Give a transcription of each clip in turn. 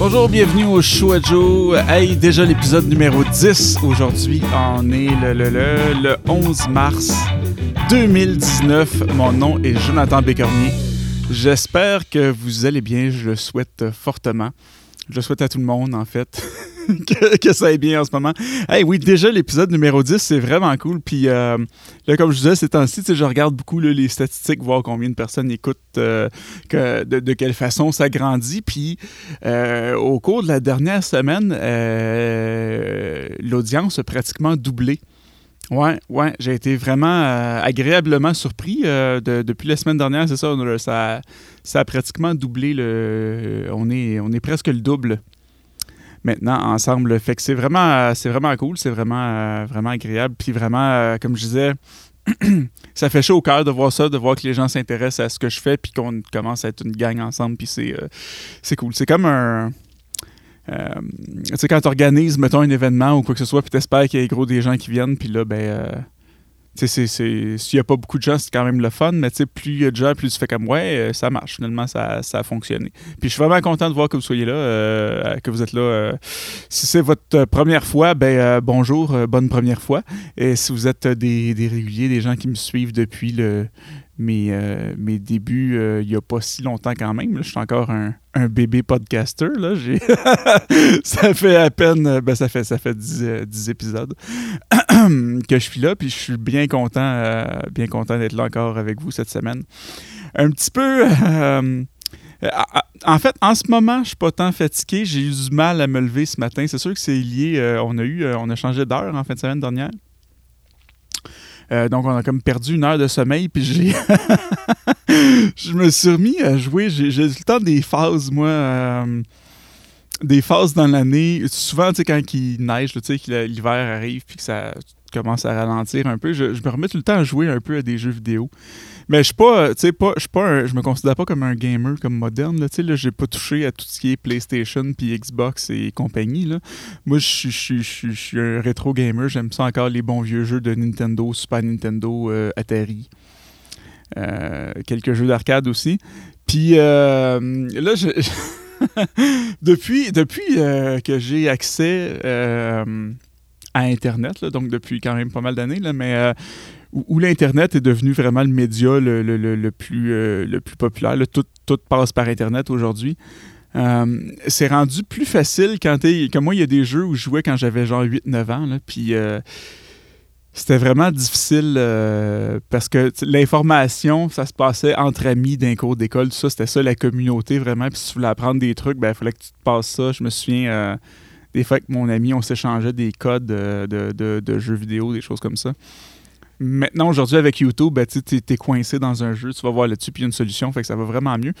Bonjour, bienvenue au Joe. Hey, déjà l'épisode numéro 10. Aujourd'hui, on est le, le, le, le 11 mars 2019. Mon nom est Jonathan Bécornier. J'espère que vous allez bien. Je le souhaite fortement. Je le souhaite à tout le monde, en fait, que, ça aille bien en ce moment. Hey, oui, déjà, l'épisode numéro 10, c'est vraiment cool. Puis euh, là, comme je disais, ces temps-ci, je regarde beaucoup les statistiques, voir combien de personnes écoutent, euh, que, de, quelle façon ça grandit. Puis euh, au cours de la dernière semaine, l'audience a pratiquement doublé. Ouais, ouais, j'ai été vraiment agréablement surpris de- depuis la semaine dernière, c'est ça, ça, ça a pratiquement doublé le, on est, on est presque le double maintenant ensemble, fait que c'est vraiment, euh, c'est vraiment cool, c'est vraiment, euh, vraiment agréable, puis vraiment, euh, comme je disais, ça fait chaud au cœur de voir ça, de voir que les gens s'intéressent à ce que je fais, puis qu'on commence à être une gang ensemble, puis c'est, c'est cool, c'est comme un tu sais, quand tu organises, mettons, un événement ou quoi que ce soit, puis t'espères qu'il y ait gros des gens qui viennent, puis là, ben, s'il n'y a pas beaucoup de gens, c'est quand même le fun, mais plus il y a de gens, plus tu fais comme, ouais, euh, ça marche, finalement, ça, a fonctionné. Puis je suis vraiment content de voir que vous soyez là, euh, que vous êtes là. euh. si c'est votre première fois, ben, bonjour, bonne première fois. Et si vous êtes des réguliers, des gens qui me suivent depuis le, mes, euh, mes débuts, euh, il n'y a pas si longtemps quand même, je suis encore un, un bébé podcaster, là, ça fait à peine, euh, ben ça fait ça fait 10, euh, 10 épisodes que je suis là, puis je suis bien content, bien content d'être là encore avec vous cette semaine. Un petit peu, en fait, en ce moment, je suis pas tant fatigué, j'ai eu du mal à me lever ce matin. C'est sûr que c'est lié, on a eu, on a changé d'heure en fin de semaine dernière. Euh, donc, on a comme perdu une heure de sommeil, puis j'ai. je me suis remis à jouer. J'ai le temps des phases, moi. euh, des phases dans l'année. Souvent, tu sais, quand il neige, tu sais, que l'hiver arrive, puis que ça commence à ralentir un peu, je, me remets tout le temps à jouer un peu à des jeux vidéo. Mais je suis pas, tu sais, pas, je suis pas un- je me considère pas comme un gamer comme moderne, là, tu sais, j'ai pas touché à tout ce qui est PlayStation puis Xbox et compagnie. Moi, je suis- un rétro gamer, j'aime ça encore les bons vieux jeux de Nintendo, Super Nintendo, euh, Atari. Euh, quelques jeux d'arcade aussi. Puis euh, là, depuis, que j'ai accès à Internet, donc depuis quand même pas mal d'années, mais euh, où, l'Internet est devenu vraiment le média le, le- le- plus, euh, le plus populaire. tout, passe par Internet aujourd'hui. Euh, c'est rendu plus facile quand t'es... Comme moi, il y a des jeux où je jouais quand j'avais genre 8-9 ans, puis... c'était vraiment difficile parce que l'information, ça se passait entre amis d'un cours d'école, tout ça, c'était ça la communauté vraiment. Puis si tu voulais apprendre des trucs, ben il fallait que tu te passes ça. Je me souviens des fois que mon ami, on s'échangeait des codes euh, de, jeux vidéo, des choses comme ça. Maintenant, aujourd'hui, avec YouTube, ben, tu t'es coincé dans un jeu, tu vas voir là-dessus, puis il y a une solution, fait que ça va vraiment mieux.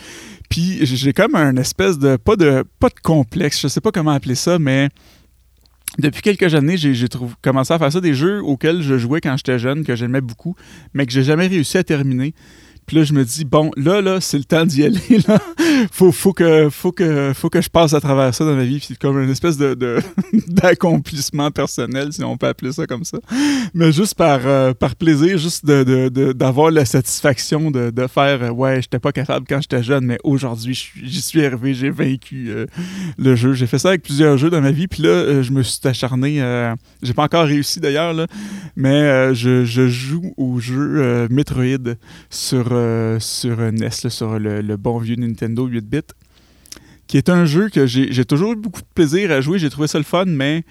Puis j'ai comme un espèce de pas, de. pas de complexe, je sais pas comment appeler ça, mais depuis quelques années, j'ai commencé à faire ça des jeux auxquels je jouais quand j'étais jeune, que j'aimais beaucoup, mais que j'ai jamais réussi à terminer. Puis là, je me dis, bon, là, là, c'est le temps d'y aller. Là. Faut, faut, que, faut, que, faut que je passe à travers ça dans ma vie. Puis comme une espèce de, d'accomplissement personnel, si on peut appeler ça comme ça. Mais juste par, euh, par plaisir, juste de, d'avoir la satisfaction de, de faire, euh, ouais, j'étais pas capable quand j'étais jeune, mais aujourd'hui, j'y suis arrivé, j'ai vaincu euh, le jeu. J'ai fait ça avec plusieurs jeux dans ma vie. Puis là, je me suis acharné. j'ai pas encore réussi d'ailleurs, mais je, je joue au jeu Metroid sur, euh, sur NES, là, sur le, bon vieux Nintendo 8-bit, qui est un jeu que j'ai toujours eu beaucoup de plaisir à jouer. J'ai trouvé ça le fun, mais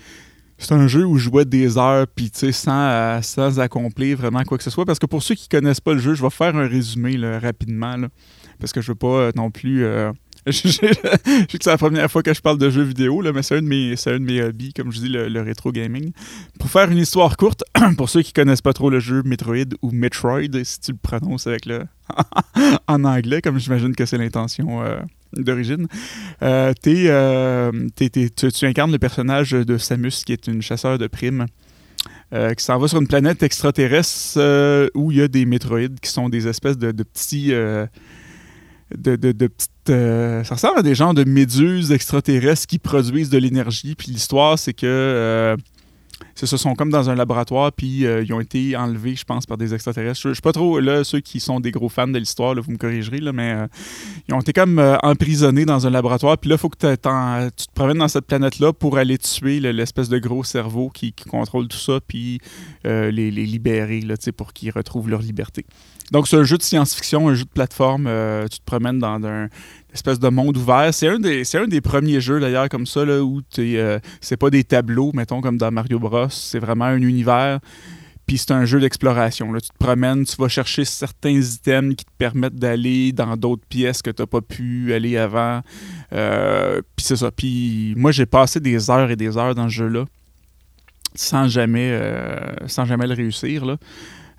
c'est un jeu où je jouais des heures, puis tu sais, sans, euh, sans accomplir vraiment quoi que ce soit. Parce que pour ceux qui connaissent pas le jeu, je vais faire un résumé rapidement, parce que je veux pas euh, non plus. euh, je sais que c'est la première fois que je parle de jeux vidéo, là, mais c'est un, de mes- un de mes hobbies, comme je dis, le, le rétro gaming. Pour faire une histoire courte, pour ceux qui connaissent pas trop le jeu Metroid ou Metroid, si tu le prononces avec le en anglais, comme j'imagine que c'est l'intention euh, d'origine, euh, euh, tu, incarnes le personnage de Samus, qui est une chasseur de primes. euh, qui s'en va sur une planète extraterrestre euh, où il y a des métroïdes qui sont des espèces de, petits de. Euh, ça ressemble à des genres de méduses extraterrestres qui produisent de l'énergie. Puis l'histoire, c'est que euh, ça, sont comme dans un laboratoire, puis ils ont été enlevés, je pense, par des extraterrestres. Je, ne sais pas trop, là, ceux qui sont des gros fans de l'histoire, vous me corrigerez, là, mais ils ont été comme emprisonnés dans un laboratoire, puis là, il faut que tu te promènes dans cette planète-là pour aller tuer l'espèce de gros cerveau qui, contrôle tout ça, puis les, les, libérer, là, pour qu'ils retrouvent leur liberté. Donc, c'est un jeu de science-fiction, un jeu de plateforme. Euh, tu te promènes dans un espèce de monde ouvert. C'est un, des, un des premiers jeux, d'ailleurs, comme ça, là, où euh, c'est pas des tableaux, mettons, comme dans Mario Bros. C'est vraiment un univers. Puis c'est un jeu d'exploration. Tu te promènes, tu vas chercher certains items qui te permettent d'aller dans d'autres pièces que tu n'as pas pu aller avant. Euh, puis c'est ça. Puis moi, j'ai passé des heures et des heures dans ce jeu-là sans jamais, sans jamais le réussir. Là.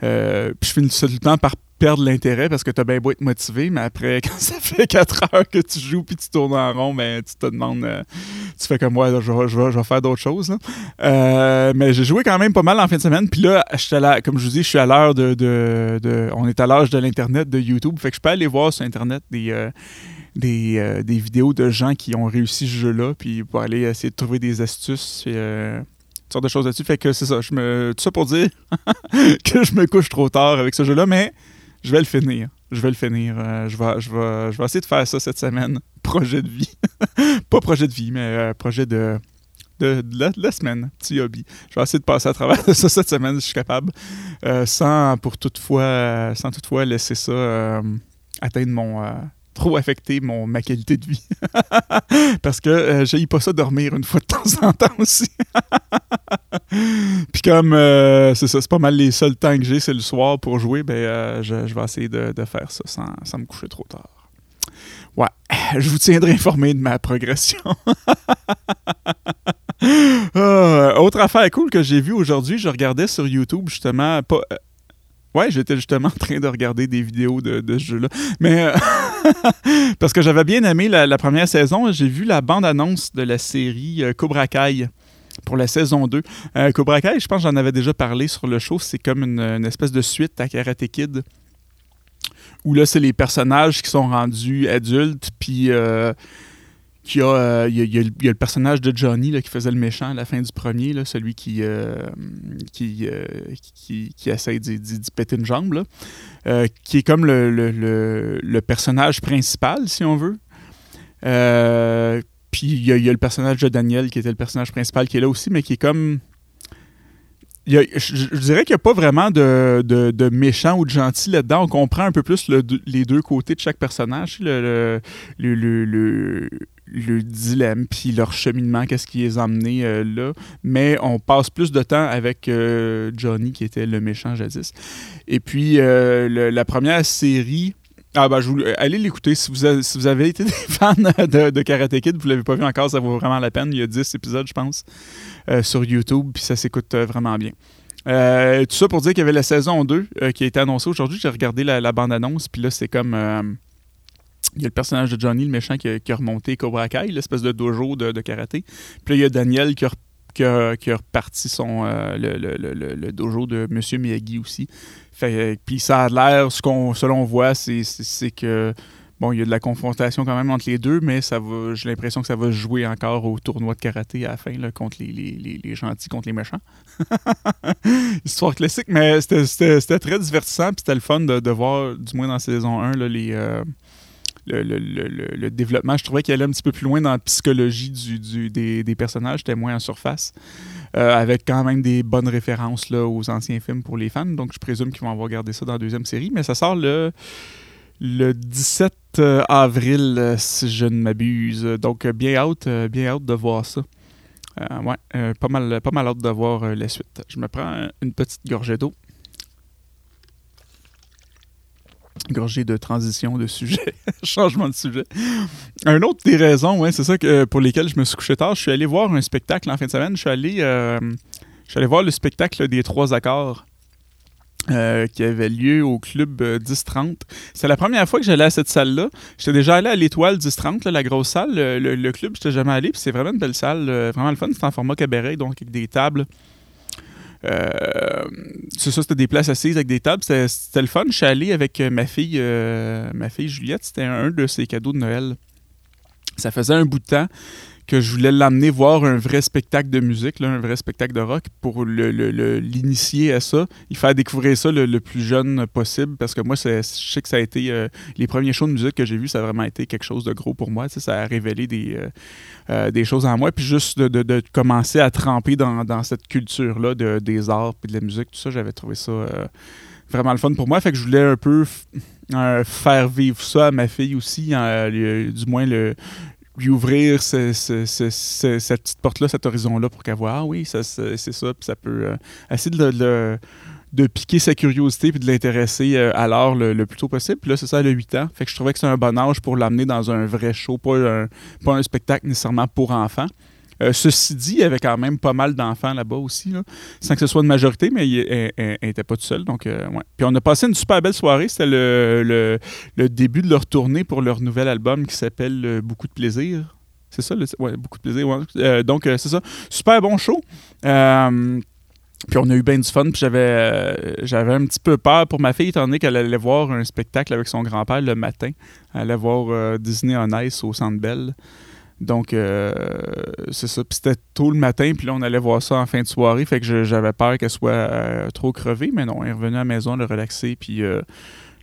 Euh, puis je finis tout le temps par perdre l'intérêt parce que tu as bien beau être motivé, mais après, quand ça fait 4 heures que tu joues puis tu tournes en rond, ben, tu te demandes, euh, tu fais comme moi, je, vais, faire d'autres choses. Euh, mais j'ai joué quand même pas mal en fin de semaine. Puis là, comme je vous dis, je suis à l'heure de, de, On est à l'âge de l'Internet, de YouTube. Fait que je peux aller voir sur Internet des. des, vidéos de gens qui ont réussi ce jeu-là, puis pour aller essayer de trouver des astuces sortes de choses là-dessus. Fait que c'est ça. Je me, tout ça pour dire que je me couche trop tard avec ce jeu-là, mais je vais le finir. Je vais le finir. Euh, je, vais, je, vais, je vais essayer de faire ça cette semaine. Projet de vie. Pas projet de vie, mais euh, projet de, de, la, semaine. Petit hobby. Je vais essayer de passer à travers ça cette semaine si je suis capable. Euh, sans, pour toutefois, sans toutefois laisser ça atteindre mon trop affecter mon, ma qualité de vie. Parce que euh, j'ai pas ça dormir une fois de temps en temps aussi. Puis comme euh, c'est ça, c'est pas mal les seuls temps que j'ai, c'est le soir pour jouer, ben euh, je, vais essayer de, faire ça sans, sans, me coucher trop tard. Ouais, je vous tiendrai informé de ma progression. autre affaire cool que j'ai vue aujourd'hui, je regardais sur YouTube justement, pas, Ouais, j'étais justement en train de regarder des vidéos de, ce jeu-là. Mais euh, parce que j'avais bien aimé la, première saison, j'ai vu la bande-annonce de la série euh, Cobra Kai pour la saison 2. Euh, Cobra Kai, je pense que j'en avais déjà parlé sur le show, c'est comme une, espèce de suite à Karate Kid. Où là, c'est les personnages qui sont rendus adultes, puis euh, il, y a, le personnage de Johnny qui faisait le méchant à la fin du premier, celui qui, euh, qui, euh, qui, qui, essaie d'y péter une jambe, qui est comme le, personnage principal, si on veut. puis il y, a, le personnage de Daniel qui était le personnage principal qui est là aussi, mais qui est comme. Je, dirais qu'il n'y a pas vraiment de, de, méchant ou de gentil là-dedans. On comprend un peu plus les deux côtés de chaque personnage. le, le, le dilemme, puis leur cheminement, qu'est-ce qui les a emmenés euh, là. Mais on passe plus de temps avec euh, Johnny, qui était le méchant jadis. Et puis, euh, la première série... Ah ben, je vous, allez l'écouter. Si vous, avez, été des fans de, Karate Kid, vous l'avez pas vu encore, ça vaut vraiment la peine. Il y a 10 épisodes, je pense, sur YouTube, puis ça s'écoute vraiment bien. tout ça pour dire qu'il y avait la saison 2 qui a été annoncée aujourd'hui. J'ai regardé la, la bande-annonce, puis là, c'est comme il y a le personnage de Johnny, le méchant, qui a, remonté Cobra Kai, l'espèce de dojo de, karaté. Puis là, il y a Daniel qui a, qui reparti son, euh, le, dojo de Monsieur Miyagi aussi. Fait, puis ça a l'air, ce qu'on, selon voit, c'est, que bon, il y a de la confrontation quand même entre les deux, mais ça va, j'ai l'impression que ça va jouer encore au tournoi de karaté à la fin, là, contre les, gentils, contre les méchants. Histoire classique, mais c'était, très divertissant, puis c'était le fun de, voir, du moins dans saison 1, là, les, euh, le, développement. Je trouvais qu'il allait un petit peu plus loin dans la psychologie du, des, personnages, c'était moins en surface. Euh, avec quand même des bonnes références là, aux anciens films pour les fans. Donc, je présume qu'ils vont avoir gardé ça dans la deuxième série. Mais ça sort le, le 17 euh, avril, euh, si je ne m'abuse. Donc, bien hâte, bien hâte de voir ça. ouais, pas, mal, pas mal hâte de voir la suite. Je me prends une petite gorgée d'eau. Gorgé de transition de sujet, changement de sujet. Un autre des raisons, ouais, c'est ça que, pour lesquelles je me suis couché tard, je suis allé voir un spectacle en fin de semaine. Je suis allé, euh, je suis allé voir le spectacle des trois accords. Euh, qui avait lieu au club 1030. Euh, c'est la première fois que j'allais à cette salle-là. J'étais déjà allé à l'étoile 1030, la grosse salle. Le, le, le club, j'étais jamais allé, puis c'est vraiment une belle salle, vraiment le fun. C'est en format cabaret, donc avec des tables. Euh, c'est ça, c'était des places assises avec des tables. C'était le fun. Je suis allé avec euh, ma fille, euh, ma fille Juliette. C'était un de ses cadeaux de Noël. Ça faisait un bout de temps que je voulais l'amener voir un vrai spectacle de musique, là, un vrai spectacle de rock, pour l'initier le, le, à ça, il faire découvrir ça le, plus jeune possible, parce que moi, je sais que ça a été, euh, les premiers shows de musique que j'ai vus, ça a vraiment été quelque chose de gros pour moi, ça a révélé des, euh, euh, des choses en moi, puis juste de, de, commencer à tremper dans, dans cette culture-là de, des arts, puis de la musique, tout ça, j'avais trouvé ça vraiment le fun pour moi, fait que je voulais un peu faire vivre ça à ma fille aussi, du moins le, lui ouvrir cette petite porte-là, cet horizon-là pour qu'elle voit, ah oui, c'est ça, puis ça peut euh, essayer de, de, piquer sa curiosité puis de l'intéresser euh, à l'art le, plus tôt possible. Puis là, c'est ça, elle a 8 ans. Fait que je trouvais que c'est un bon âge pour l'amener dans un vrai show, pas un, pas un spectacle nécessairement pour enfants. Euh, ceci dit, il y avait quand même pas mal d'enfants là-bas aussi, sans que ce soit une majorité, mais elle n'était pas tout seul. Donc, euh, Puis on a passé une super belle soirée. C'était le, début de leur tournée pour leur nouvel album qui s'appelle euh, Beaucoup de plaisir. C'est ça, le, ouais, beaucoup de plaisir. donc, c'est ça. Super bon show. Puis on a eu bien du fun, puis j'avais, un petit peu peur pour ma fille, étant donné qu'elle allait voir un spectacle avec son grand-père le matin. Elle allait voir Disney on Ice au Centre. Donc, euh, c'est ça. Puis c'était tôt le matin, puis là, on allait voir ça en fin de soirée. Fait que j'avais peur qu'elle soit euh, trop crevée, mais non, elle est revenue à la maison, le relaxer. Puis euh,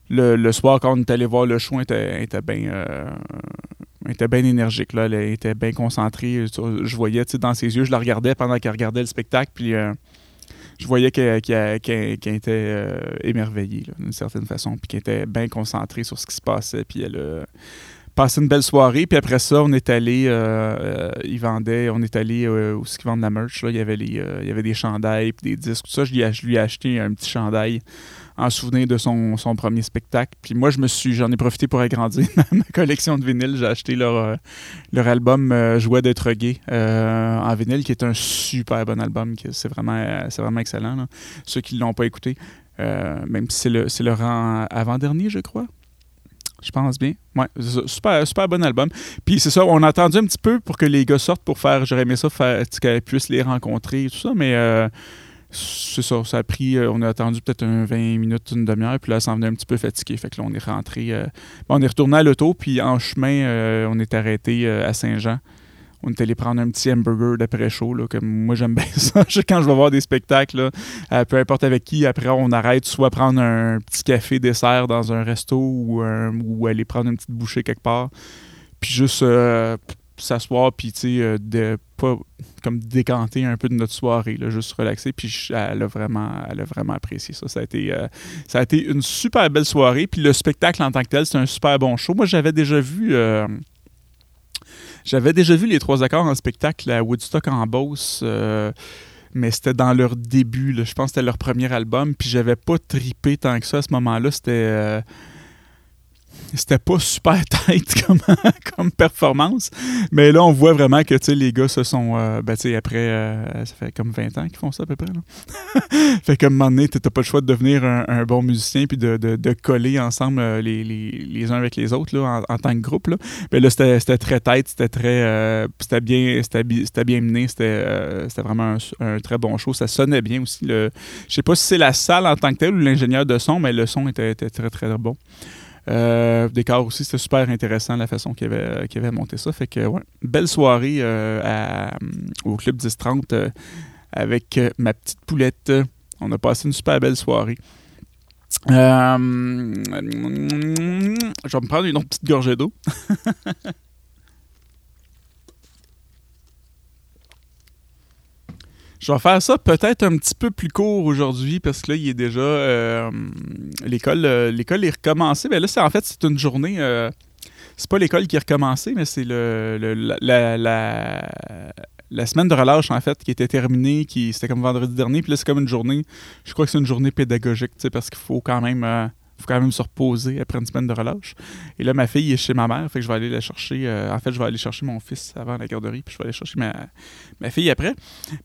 le, soir, quand on est allé voir le show, elle était, bien. bien énergique, là. Elle était bien concentrée. Je voyais, dans ses yeux, je la regardais pendant qu'elle regardait le spectacle, puis je voyais qu'elle était émerveillée, d'une certaine façon, puis qu'elle était bien concentrée sur ce qui se passait, puis elle passé une belle soirée. Puis après ça, on est allé, euh, euh ils vendaient, on est allé euh, où ce qu'ils vendent la merch. Là. Il, y avait les, euh, il y avait des chandails des disques, tout ça. Je lui, ai, acheté un petit chandail en souvenir de son, premier spectacle. Puis moi, je me suis, j'en ai profité pour agrandir ma collection de vinyles. J'ai acheté leur, album Jouet d'être gay en vinyle, qui est un super bon album. C'est vraiment, vraiment excellent. Ceux qui ne l'ont pas écouté, même si c'est le, le avant-dernier, je crois. Je pense bien. Ouais, super, super bon album. Puis c'est ça, on a attendu un petit peu pour que les gars sortent pour faire. J'aurais aimé ça, faire qu'elle puisse les rencontrer et tout ça, mais euh, c'est ça, ça a pris. Euh, on a attendu peut-être un 20 minutes, une demi-heure, puis là, ça en venait un petit peu fatigué. Fait que là, on est rentré. Euh, on est retourné à l'auto, puis en chemin, on est arrêté à Saint-Jean on est allé prendre un petit hamburger d'après-chaud. Comme moi, j'aime bien ça. Quand je vais voir des spectacles, euh, peu importe avec qui, après, on arrête soit prendre un petit café dessert dans un resto ou, ou aller prendre une petite bouchée quelque part. Puis juste euh, s'asseoir, puis tu sais, euh, pas comme décanter un peu de notre soirée, là, juste relaxer. Puis elle a vraiment, elle a vraiment apprécié ça. Ça a été, ça a été une super belle soirée. Puis le spectacle en tant que tel, c'est un super bon show. Moi, j'avais déjà vu j'avais déjà vu les trois accords en spectacle à Woodstock en Beauce. Euh, mais c'était dans leur début. Je pense que c'était leur premier album. Puis j'avais pas tripé tant que ça à ce moment-là. C'était. Euh, c'était pas super tête comme, comme performance. Mais là, on voit vraiment que les gars se sont. Euh, ben, après, euh, ça fait comme 20 ans qu'ils font ça à peu près. Là. fait comme un moment donné, t'as pas le choix de devenir un, bon musicien puis de, de, coller ensemble euh, les, les, les, uns avec les autres là, en, tant que groupe. Là. Mais là, c'était très tête, c'était très. c'était bien, bien mené, c'était vraiment un, très bon show. Ça sonnait bien aussi. Je sais pas si c'est la salle en tant que telle ou l'ingénieur de son, mais le son était, était très, très bon. Euh, décor aussi, c'était super intéressant la façon qu'il avait, avait monté ça. Fait que, ouais, belle soirée euh, au Club 1030 euh, avec ma petite poulette. On a passé une super belle soirée. je vais me prendre une autre petite gorgée d'eau. Je vais faire ça peut-être un petit peu plus court aujourd'hui parce que là, il est déjà. Euh, l'école, euh, l'école est recommencée. Mais là, c'est en fait, c'est une journée. Euh, c'est pas l'école qui est recommencée, mais c'est le, la, la, semaine de relâche, en fait, qui était terminée. Qui, c'était comme vendredi dernier. Puis là, c'est comme une journée. Je crois que c'est une journée pédagogique, parce qu'il faut quand même faut quand même se reposer après une semaine de relâche. Et là, ma fille est chez ma mère, fait que je vais aller la chercher. Euh, en fait, je vais aller chercher mon fils avant la garderie, puis je vais aller chercher ma, ma fille après.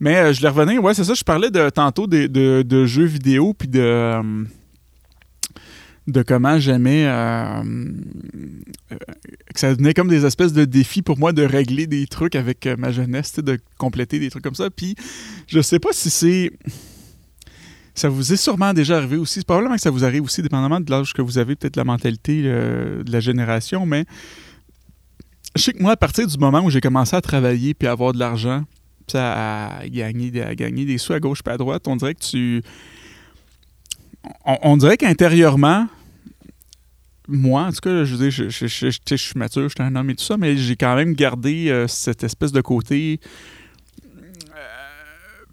Mais euh, je l'ai revenir, ouais, c'est ça, je parlais de, tantôt de, de, jeux vidéo, puis de. Euh, de comment j'aimais que ça devenait comme des espèces de défis pour moi de régler des trucs avec ma jeunesse, de compléter des trucs comme ça. Puis je sais pas si c'est ça vous est sûrement déjà arrivé aussi. C'est probablement que ça vous arrive aussi, dépendamment de l'âge que vous avez, peut-être la mentalité de la génération, mais je sais que moi, à partir du moment où j'ai commencé à travailler puis à avoir de l'argent, à, gagner, à gagner des sous à gauche et à droite, on dirait que tu. On, dirait qu'intérieurement, moi, en tout cas, je veux dire, je, suis mature, je suis un homme et tout ça, mais j'ai quand même gardé euh, cette espèce de côté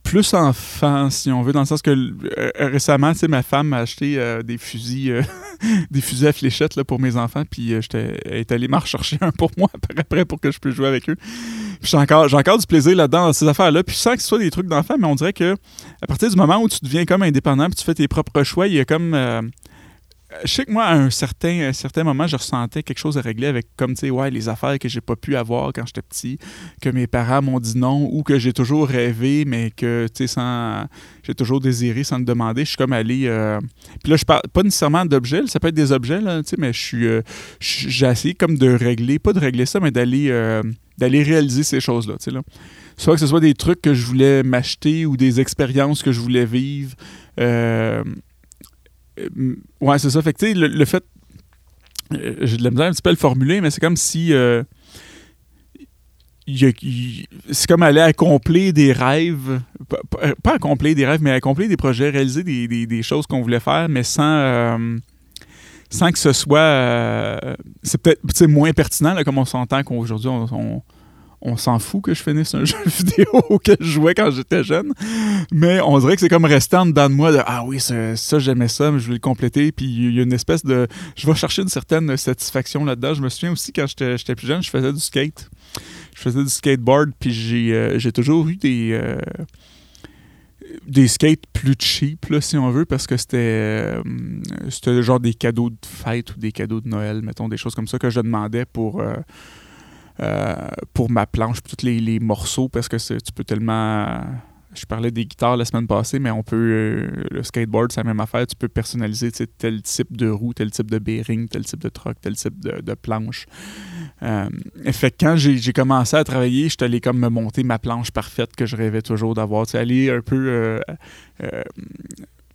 plus enfant, si on veut, dans le sens que euh, récemment, tu sais, ma femme m'a acheté euh, des fusils euh, des fusils à fléchettes là, pour mes enfants, puis j'étais est allée m'en rechercher un pour moi après pour que je puisse jouer avec eux. J'ai encore, j'ai encore du plaisir là-dedans, dans ces affaires-là. Puis sans que ce soit des trucs d'enfants, mais on dirait que à partir du moment où tu deviens comme indépendant, puis tu fais tes propres choix, il y a comme je sais que moi, à un certain, certain moment, je ressentais quelque chose à régler avec, comme, tu sais, ouais, les affaires que j'ai pas pu avoir quand j'étais petit, que mes parents m'ont dit non, ou que j'ai toujours rêvé, mais que, tu sais, sans... J'ai toujours désiré sans le demander. Je suis comme allé... Euh, puis là, je parle pas nécessairement d'objets, ça peut être des objets, là, tu sais, mais je suis... Euh, j'ai essayé comme de régler, pas de régler ça, mais d'aller... Euh, d'aller réaliser ces choses-là, tu sais, là. Soit que ce soit des trucs que je voulais m'acheter ou des expériences que je voulais vivre. Euh, euh, ouais, c'est ça. Fait que, le, fait. Euh, j'ai de la misère un petit peu à le formuler, mais c'est comme si. Euh, c'est comme aller accomplir des rêves, pas, accomplir des rêves, mais accomplir des projets, réaliser des, choses qu'on voulait faire, mais sans, sans que ce soit. c'est peut-être moins pertinent, comme on s'entend qu'aujourd'hui, on s'en fout que je finisse un jeu vidéo auquel je jouais quand j'étais jeune. Mais on dirait que c'est comme resté en dedans de moi de Ah oui, ça, j'aimais ça, mais je voulais le compléter. Puis il y a une espèce de. Je vais chercher une certaine satisfaction là-dedans. Je me souviens aussi quand j'étais plus jeune, je faisais du skate. Je faisais du skateboard, puis j'ai euh, toujours eu des. Euh, des skates plus cheap, là, si on veut, parce que c'était euh, c'était genre des cadeaux de fête ou des cadeaux de Noël, mettons, des choses comme ça que je demandais pour, pour ma planche, tous les, les, morceaux, parce que tu peux tellement. Je parlais des guitares la semaine passée, mais on peut. Euh, le skateboard, c'est la même affaire. Tu peux personnaliser tel type de roue, tel type de bearing, tel type de truck, tel type de, planche. Euh, fait quand j'ai commencé à travailler, je suis allé comme me monter ma planche parfaite que je rêvais toujours d'avoir. Aller un peu. Euh,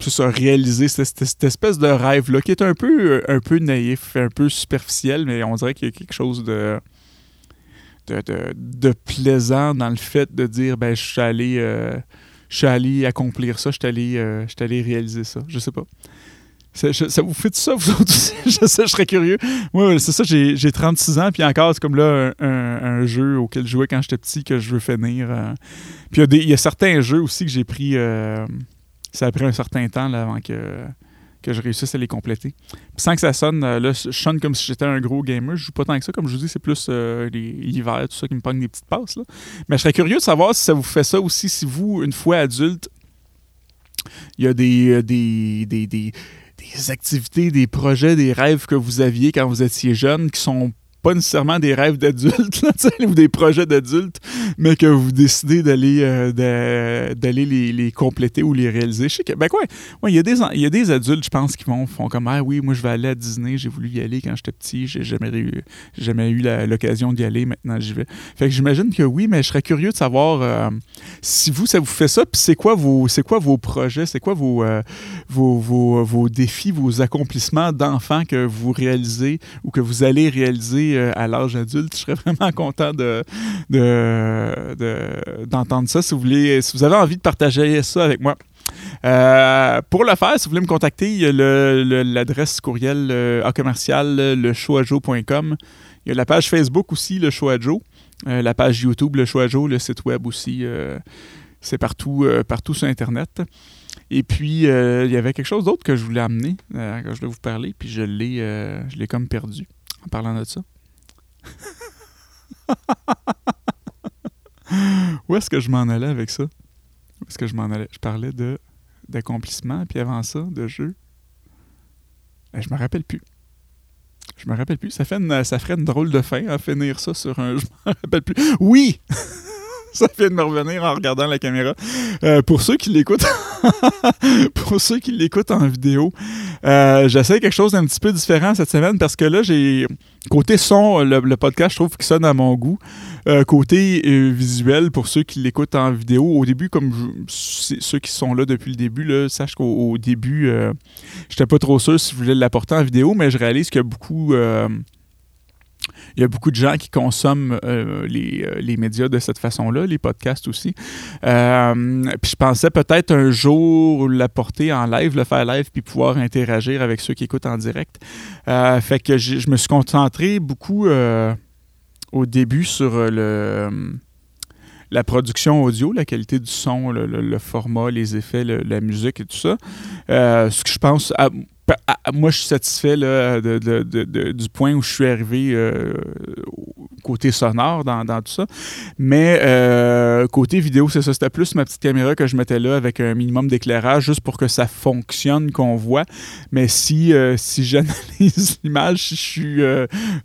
ça, réaliser cette, espèce de rêve-là qui est un peu, un peu naïf, un peu superficiel, mais on dirait qu'il y a quelque chose de de, plaisant dans le fait de dire ben je suis allé euh, je suis allé accomplir ça, je suis allé, euh, allé réaliser ça. Je sais pas. Ça, vous fait ça, vous autres aussi? je sais, je serais curieux. Moi, c'est ça, j'ai, 36 ans, puis encore, c'est comme là un, jeu auquel je jouais quand j'étais petit que je veux finir. Euh. Puis il y, a certains jeux aussi que j'ai pris. ça a pris un certain temps là, avant que que je réussisse à les compléter. sans que ça sonne, euh, là, je sonne comme si j'étais un gros gamer. Je joue pas tant que ça, comme je vous dis, c'est plus euh, l'hiver, tout ça qui me pogne des petites passes. Mais je serais curieux de savoir si ça vous fait ça aussi, si vous, une fois adulte, il y a des, euh, des, des, des, des activités, des projets, des rêves que vous aviez quand vous étiez jeune qui sont pas nécessairement des rêves d'adultes ou des projets d'adultes, mais que vous décidez d'aller euh, les, compléter ou les réaliser. Je sais que, ben quoi, il y, a des, y a des adultes, je pense, qui vont font comme Ah oui, moi je vais aller à Disney, j'ai voulu y aller quand j'étais petit, j'ai jamais, eu, jamais eu l'occasion d'y aller, maintenant j'y vais. Fait que j'imagine que oui, mais je serais curieux de savoir euh, si vous, ça vous fait ça, puis c'est quoi vos quoi vos projets, c'est quoi vos, euh, vos, vos, vos, défis, vos accomplissements d'enfants que vous réalisez ou que vous allez réaliser euh, à l'âge adulte. Je serais vraiment content de, d'entendre ça. Si vous, voulez, si vous avez envie de partager ça avec moi. Euh, pour le faire, si vous voulez me contacter, il y a l'adresse courriel euh, commercial lechoajo.com. Il y a la page Facebook aussi, le la page YouTube, le Choajo, le site web aussi. c'est partout, sur Internet. Et puis, il y avait quelque chose d'autre que je voulais amener, que je voulais vous parler, puis je l'ai, je l'ai comme perdu en parlant de ça. Où est-ce que je m'en allais avec ça? Où est-ce que je m'en allais? Je parlais de d'accomplissement, puis avant ça, de jeu. Ben, je me rappelle plus. Je me rappelle plus. Ça, fait ça ferait une drôle de fin à finir ça sur un. Je me rappelle plus. Oui! ça vient de me revenir en regardant la caméra. Euh, pour ceux qui l'écoutent, pour ceux qui l'écoutent en vidéo, euh, j'essaie quelque chose d'un petit peu différent cette semaine parce que là, j'ai côté son, le, podcast, je trouve qu'il sonne à mon goût. Euh, côté visuel, pour ceux qui l'écoutent en vidéo, au début, comme ceux qui sont là depuis le début, sache qu'au début, j'étais pas trop sûr si je voulais l'apporter en vidéo, mais je réalise qu'il y a beaucoup il y a beaucoup de gens qui consomment euh, les, euh, les, médias de cette façon-là, les podcasts aussi. Euh, puis je pensais peut-être un jour l'apporter en live, le faire live, puis pouvoir interagir avec ceux qui écoutent en direct. fait que je me suis concentré beaucoup au début sur le la production audio, la qualité du son, le, format, les effets, la musique et tout ça. ce que je pense, moi, je suis satisfait là, de, du point où je suis arrivé euh, côté sonore dans, tout ça. Mais euh, côté vidéo, c'est ça. C'était plus ma petite caméra que je mettais là avec un minimum d'éclairage juste pour que ça fonctionne, qu'on voit. Mais si, euh, si j'analyse l'image, si je suis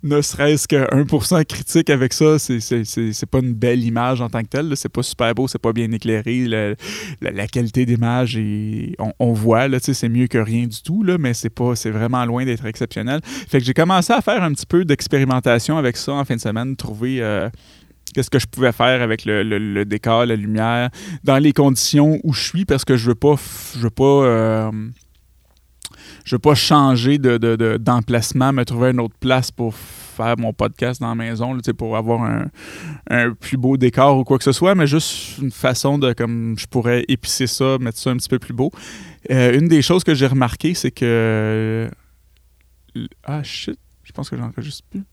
ne serait-ce que 1% critique avec ça, c'est pas une belle image en tant que telle. C'est pas super beau, c'est pas bien éclairé. La, qualité d'image, on, on voit, c'est mieux que rien du tout. Là, mais c'est vraiment loin d'être exceptionnel. Fait que j'ai commencé à faire un petit peu d'expérimentation avec ça en fin de semaine, trouver euh, qu'est-ce que je pouvais faire avec le, décor, la lumière, dans les conditions où je suis, parce que je veux pas je veux pas euh, je veux pas changer d'emplacement, de, me trouver une autre place pour faire mon podcast dans la maison, pour avoir un, plus beau décor ou quoi que ce soit, mais juste une façon de comme je pourrais épicer ça, mettre ça un petit peu plus beau. Euh, une des choses que j'ai remarqué, c'est que. Ah shit, je pense que j'enregistre plus.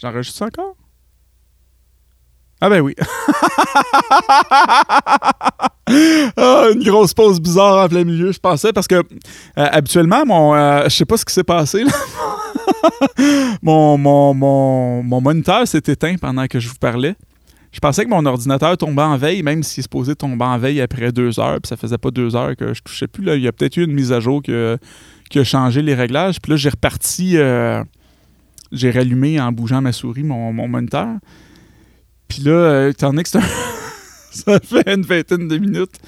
J'enregistre encore? Ah ben oui. ah, une grosse pause bizarre en plein milieu, je pensais, parce que euh, habituellement, mon, euh, je sais pas ce qui s'est passé. Là. mon, mon, mon, mon, moniteur s'est éteint pendant que je vous parlais. Je pensais que mon ordinateur tombait en veille, même s'il est supposé tomber en veille après deux heures, puis ça faisait pas deux heures que je touchais plus. Là. Il y a peut-être eu une mise à jour qui a changé les réglages. Puis là, j'ai reparti, euh, j'ai rallumé en bougeant ma souris mon, mon moniteur. Puis là, euh, étant donné que ça fait une vingtaine de minutes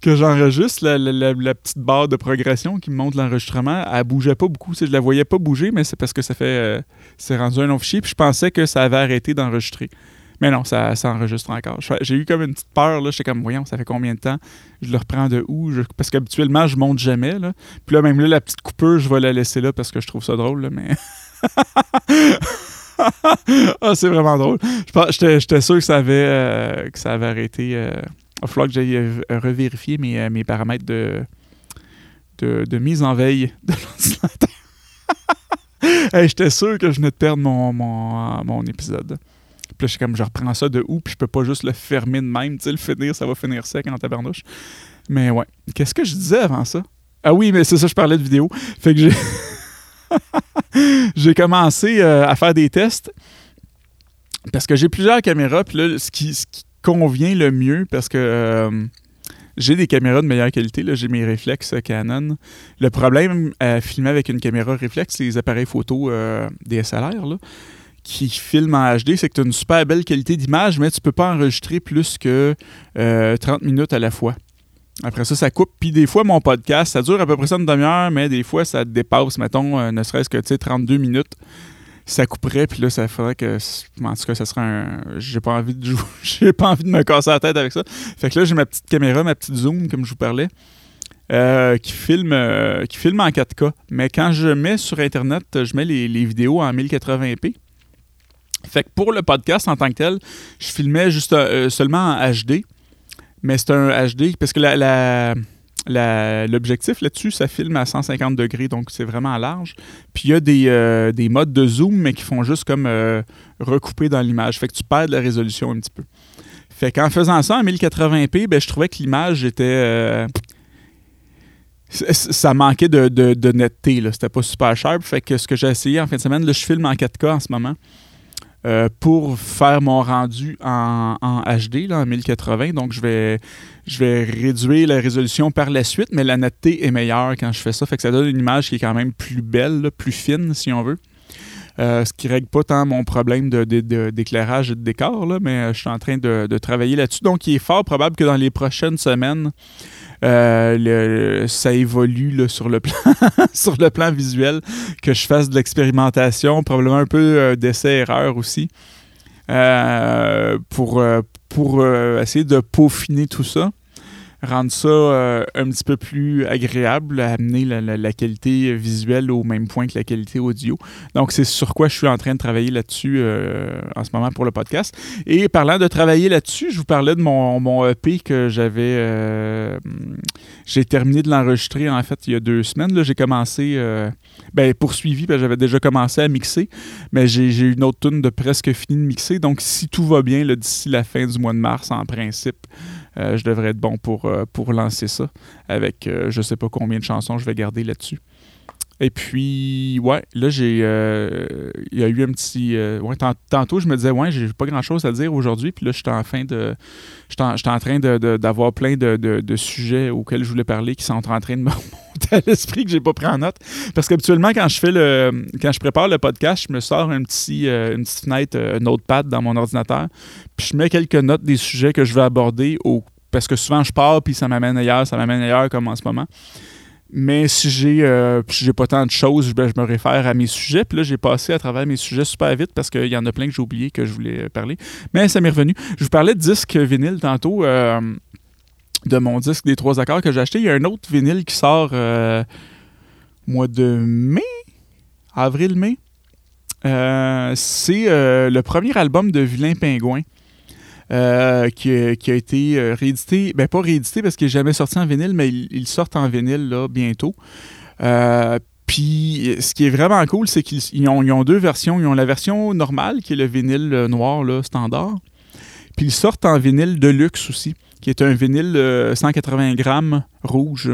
que j'enregistre, la, petite barre de progression qui me montre l'enregistrement, elle bougeait pas beaucoup. Je la voyais pas bouger, mais c'est parce que ça fait. Euh, c'est rendu un long fichier. Puis je pensais que ça avait arrêté d'enregistrer. Mais non, ça, ça enregistre encore. J'ai eu comme une petite peur, là. J'étais comme, voyons, ça fait combien de temps? Je le reprends de où? parce qu'habituellement, je monte jamais, là. Puis là, même là, la petite coupure, je vais la laisser là parce que je trouve ça drôle, là, mais... ah, c'est vraiment drôle. J'étais sûr que ça avait, euh, que ça avait arrêté. Euh, il va falloir que j'aille euh, revérifier mes, mes paramètres de, de, mise en veille de l'ordinateur. j'étais sûr que je venais de perdre mon, mon, mon épisode. Puis là, je comme, je reprends ça de où, puis je peux pas juste le fermer de même. Tu sais, le finir, ça va finir sec en tabarnouche. Mais ouais. Qu'est-ce que je disais avant ça? Ah oui, mais c'est ça, je parlais de vidéo. Fait que j'ai. j'ai commencé euh, à faire des tests parce que j'ai plusieurs caméras. Puis là, ce qui, convient le mieux, parce que euh, j'ai des caméras de meilleure qualité. J'ai mes réflexes Canon. Le problème à filmer avec une caméra réflexe, les appareils photo euh, DSLR, là, qui filment en HD, c'est que tu as une super belle qualité d'image, mais tu peux pas enregistrer plus que 30 minutes à la fois. Après ça, ça coupe. Puis des fois, mon podcast, ça dure à peu près ça une demi-heure, mais des fois, ça dépasse, mettons, euh, ne serait-ce que, tu sais, 32 minutes. Ça couperait, puis là, ça ferait que. En tout cas, ça serait un. J'ai pas envie de jouer. j'ai pas envie de me casser la tête avec ça. Fait que là, j'ai ma petite caméra, ma petite zoom, comme je vous parlais, euh, qui, filme, euh, qui filme en 4K. Mais quand je mets sur Internet, je mets les, vidéos en 1080p. Fait que pour le podcast en tant que tel, je filmais juste seulement en HD mais c'est un HD parce que l'objectif là-dessus, ça filme à 150 degrés, donc c'est vraiment large. Puis il y a des, euh, modes de zoom, mais qui font juste comme euh, recouper dans l'image. Fait que tu perds la résolution un petit peu. Fait qu'en faisant ça en 1080p, ben, je trouvais que l'image était. Euh, ça manquait de, de, netteté. C'était pas super sharp. Fait que ce que j'ai essayé en fin de semaine, là, je filme en 4K en ce moment. Euh, pour faire mon rendu en, HD, en 1080. Donc, je vais, je vais réduire la résolution par la suite, mais la netteté est meilleure quand je fais ça. Fait que ça donne une image qui est quand même plus belle, plus fine, si on veut. Euh, ce qui règle pas tant mon problème d'éclairage de, et de décor, là, mais je suis en train de travailler là-dessus. Donc, il est fort probable que dans les prochaines semaines, euh, ça évolue sur, le plan sur le plan visuel, que je fasse de l'expérimentation, probablement un peu euh, d'essai-erreur aussi, euh, pour, pour essayer de peaufiner tout ça. Rendre ça euh, un petit peu plus agréable, amener la, qualité visuelle au même point que la qualité audio. Donc, c'est sur quoi je suis en train de travailler là-dessus euh, en ce moment pour le podcast. Et parlant de travailler là-dessus, je vous parlais de mon, EP que j'avais. Euh, j'ai terminé de l'enregistrer en fait il y a deux semaines. J'ai commencé. ben, poursuivi, j'avais déjà commencé à mixer, mais j'ai eu une autre tune de presque fini de mixer. Donc, si tout va bien d'ici la fin du mois de mars, en principe, je devrais être bon pour, euh, lancer ça avec euh, je sais pas combien de chansons je vais garder là-dessus. Et puis, ouais, là, j'ai. Il y a eu un petit. ouais, tantôt, je me disais, ouais, j'ai pas grand chose à dire aujourd'hui. Puis là, j'étais en fin de. J'étais en, en, train d'avoir plein de, de, sujets auxquels je voulais parler qui sont en train de me remonter à l'esprit que j'ai pas pris en note. Parce qu'habituellement, quand je fais le. Quand je prépare le podcast, je me sors un petit, une petite fenêtre Notepad dans mon ordinateur. Puis je mets quelques notes des sujets que je vais aborder au parce que souvent je pars puis ça m'amène ailleurs, ça m'amène ailleurs comme en ce moment. Mais si j'ai euh, pas tant de choses, ben, je me réfère à mes sujets. Puis là, j'ai passé à travers mes sujets super vite parce qu'il y en a plein que j'ai oublié que je voulais parler. Mais ça m'est revenu. Je vous parlais de disque vinyle tantôt, euh, de mon disque des trois accords que j'ai acheté. Il y a un autre vinyle qui sort euh, mois de mai, avril-mai. C'est le premier album de Vilain Pingouin. Euh, qui, a été euh, réédité, ben pas réédité parce qu'il n'est jamais sorti en vinyle, mais il, sort en vinyle là, bientôt. Euh, puis ce qui est vraiment cool, c'est qu'ils ont, deux versions. Ils ont la version normale, qui est le vinyle noir standard. Puis ils sortent en vinyle de luxe aussi, qui est un vinyle 180 grammes rouge.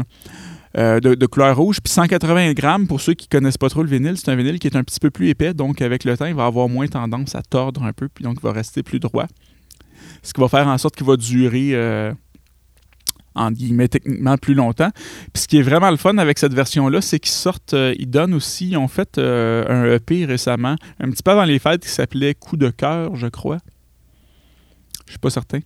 de, couleur rouge. Puis 180 grammes, pour ceux qui connaissent pas trop le vinyle, c'est un vinyle qui est un petit peu plus épais. Donc, avec le temps, il va avoir moins tendance à tordre un peu. Puis donc, il va rester plus droit ce qui va faire en sorte qu'il va durer euh, en guillemets techniquement plus longtemps. Puis ce qui est vraiment le fun avec cette version-là, c'est qu'ils sortent, euh, ils donnent aussi, ils ont fait euh, un EP récemment, un petit peu avant les fêtes, qui s'appelait Coup de cœur, je crois. Je suis pas certain.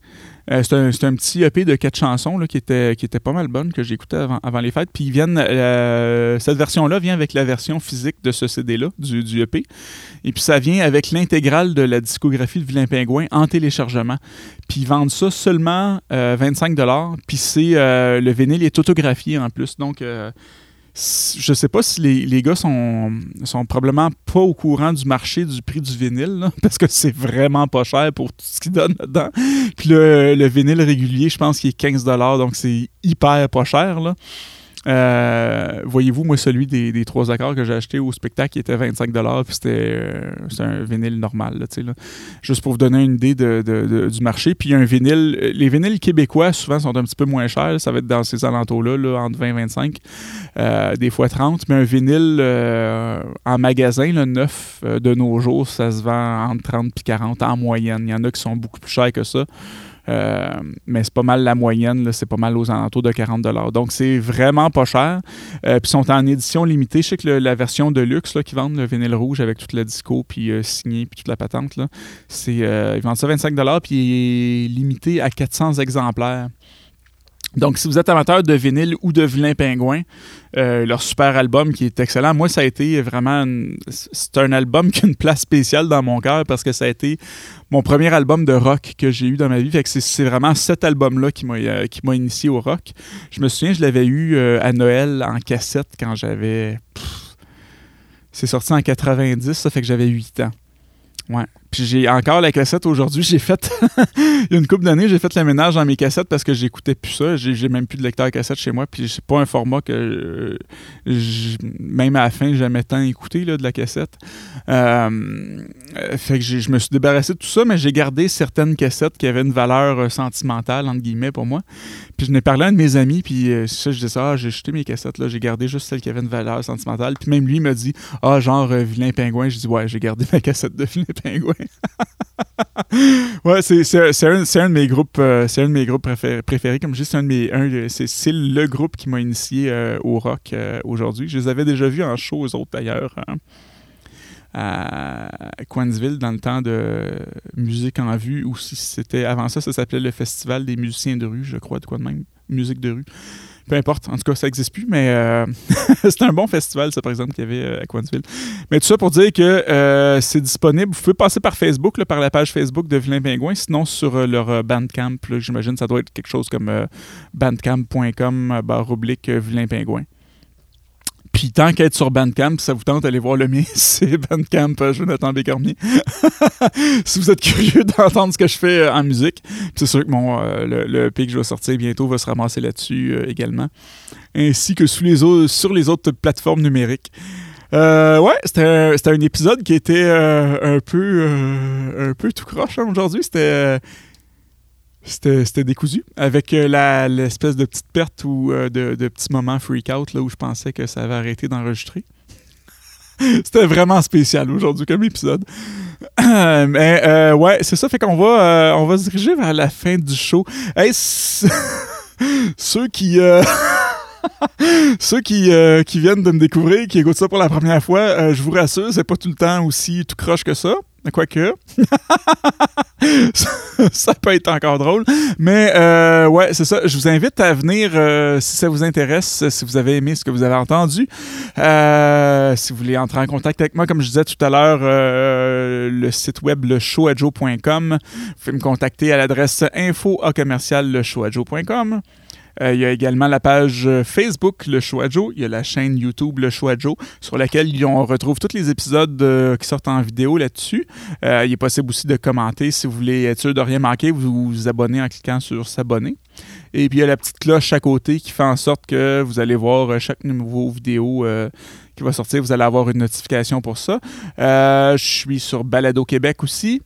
Euh, c'est un, petit EP de quatre chansons qui, était, pas mal bonne, que j'écoutais avant, les fêtes. Puis ils viennent, euh, cette version-là vient avec la version physique de ce CD-là, du, du, EP. Et puis ça vient avec l'intégrale de la discographie de Vilain Pingouin en téléchargement. Puis ils vendent ça seulement 25 euh, Puis c'est le vinyle est autographié en plus. Donc je sais pas si les, les, gars sont, sont probablement pas au courant du marché du prix du vinyle, parce que c'est vraiment pas cher pour tout ce qu'ils donnent dedans. Puis le, le vinyle régulier, je pense qu'il est 15 donc c'est hyper pas cher. Là. Euh, voyez-vous, moi, celui des, trois accords que j'ai acheté au spectacle, qui était 25 puis c'était euh, un vinyle normal, là, juste pour vous donner une idée du marché. Puis un vinyle, les vinyles québécois, souvent, sont un petit peu moins chers. Ça va être dans ces alentours-là, là, entre 20 et 25, euh, des fois 30. Mais un vinyle en magasin, le neuf de nos jours, ça se vend entre 30 et 40 en moyenne. Il y en a qui sont beaucoup plus chers que ça. Euh, mais c'est pas mal la moyenne, c'est pas mal aux alentours de 40 Donc c'est vraiment pas cher. Euh, puis ils sont en édition limitée. Je sais que la version de luxe là, qui vendent le vinyle rouge avec toute la disco, puis euh, signé, puis toute la patente, c'est, ils vendent ça 25 puis il est limité à 400 exemplaires. Donc, si vous êtes amateur de vinyle ou de vilain pingouin, euh, leur super album qui est excellent. Moi, ça a été vraiment. C'est un album qui a une place spéciale dans mon cœur parce que ça a été mon premier album de rock que j'ai eu dans ma vie. Fait que c'est vraiment cet album-là qui m'a euh, m'a initié au rock. Je me souviens, je l'avais eu euh, à Noël en cassette quand j'avais. C'est sorti en 90, ça fait que j'avais 8 ans. Ouais. Puis j'ai encore la cassette aujourd'hui. J'ai fait, il y a une couple d'années, j'ai fait le ménage dans mes cassettes parce que j'écoutais plus ça. J'ai même plus de lecteur cassette chez moi. Puis c'est pas un format que, même à la fin, j'aimais tant écouter là, de la cassette. Euh, fait que je me suis débarrassé de tout ça, mais j'ai gardé certaines cassettes qui avaient une valeur euh, sentimentale, entre guillemets, pour moi. Puis je n'ai parlé à un de mes amis, puis euh, ça, je disais ça, ah, j'ai jeté mes cassettes, là, j'ai gardé juste celles qui avaient une valeur sentimentale. Puis même lui, il m'a dit, ah, genre, Vilain Pingouin. Je dis, ouais, j'ai gardé ma cassette de Vilain Pingouin. ouais, c'est un, un, de mes groupes, euh, c'est un de mes groupes préférés. Comme c'est un de mes, c'est le groupe qui m'a initié euh, au rock euh, aujourd'hui. Je les avais déjà vus en show aux autres d'ailleurs. Hein, à Coinsville dans le temps de musique en vue c'était avant ça ça s'appelait le festival des musiciens de rue je crois de quoi de même musique de rue peu importe. En tout cas, ça n'existe plus, mais euh, c'était un bon festival, ça, par exemple, qu'il y avait euh, à Coinsville. Mais tout ça pour dire que euh, c'est disponible. Vous pouvez passer par Facebook, par la page Facebook de Vilain Pingouin, sinon sur leur Bandcamp. J'imagine ça doit être quelque chose comme bandcamp.com barre oblique Vilain Pingouin. Puis tant qu'être sur Bandcamp, ça vous tente d'aller voir le mien, c'est Bandcamp euh, Jonathan Bécormier. si vous êtes curieux d'entendre ce que je fais euh, en musique, c'est sûr que mon, euh, le, le que je vais sortir bientôt va se ramasser là-dessus également, ainsi que sur les, autres, plateformes numériques. ouais, c'était un, épisode qui était un peu un peu tout croche hein, aujourd'hui. C'était c'était décousu. Avec euh, l'espèce de petite perte ou euh, de, de petit moment freak out là, où je pensais que ça avait arrêté d'enregistrer. C'était vraiment spécial aujourd'hui comme épisode. Mais euh, ouais, c'est ça. Fait qu'on va, on va se diriger vers la fin du show. Hey, ceux qui. Ceux qui, qui viennent de me découvrir, qui écoutent ça pour la première fois, je vous rassure, c'est pas tout le temps aussi tout croche que ça. Quoique. ça peut être encore drôle. Mais euh, ouais, c'est ça. Je vous invite à venir euh, si ça vous intéresse, si vous avez aimé ce que vous avez entendu. Euh, si vous voulez entrer en contact avec moi, comme je disais tout à l'heure, le site web leshowadjo.com. Vous pouvez me contacter à l'adresse info commercial euh, il y a également la page euh, Facebook Le Choix Joe. Il y a la chaîne YouTube Le Choix Joe, sur laquelle on retrouve tous les épisodes euh, qui sortent en vidéo là-dessus. il est possible aussi de commenter si vous voulez être sûr de rien manquer. Vous vous abonnez en cliquant sur S'abonner. Et puis il y a la petite cloche à côté qui fait en sorte que vous allez voir chaque nouveau vidéo qui va sortir. Vous allez avoir une notification pour ça. je suis sur Balado Québec aussi.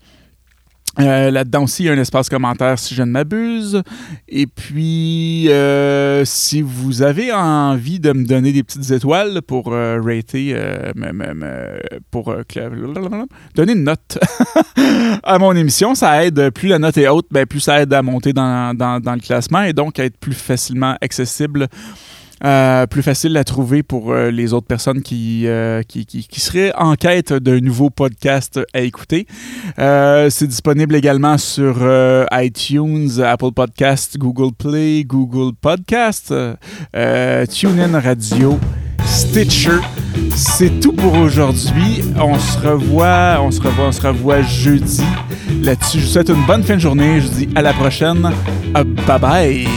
Euh, là-dedans aussi, il y a un espace commentaire si je ne m'abuse. Et puis, euh, si vous avez envie de me donner des petites étoiles pour euh, rater, pour donner une note à mon émission, ça aide. Plus la note est haute, ben, plus ça aide à monter dans, dans le classement et donc à être plus facilement accessible euh, plus facile à trouver pour euh, les autres personnes qui, euh, qui, qui, seraient en quête d'un nouveau podcast à écouter. c'est disponible également sur iTunes, Apple Podcast, Google Play, Google Podcast, TuneIn Radio. Stitcher. C'est tout pour aujourd'hui. On se revoit, on se revoit, on se revoit jeudi. Là-dessus, je vous souhaite une bonne fin de journée. Je vous dis à la prochaine. Bye bye.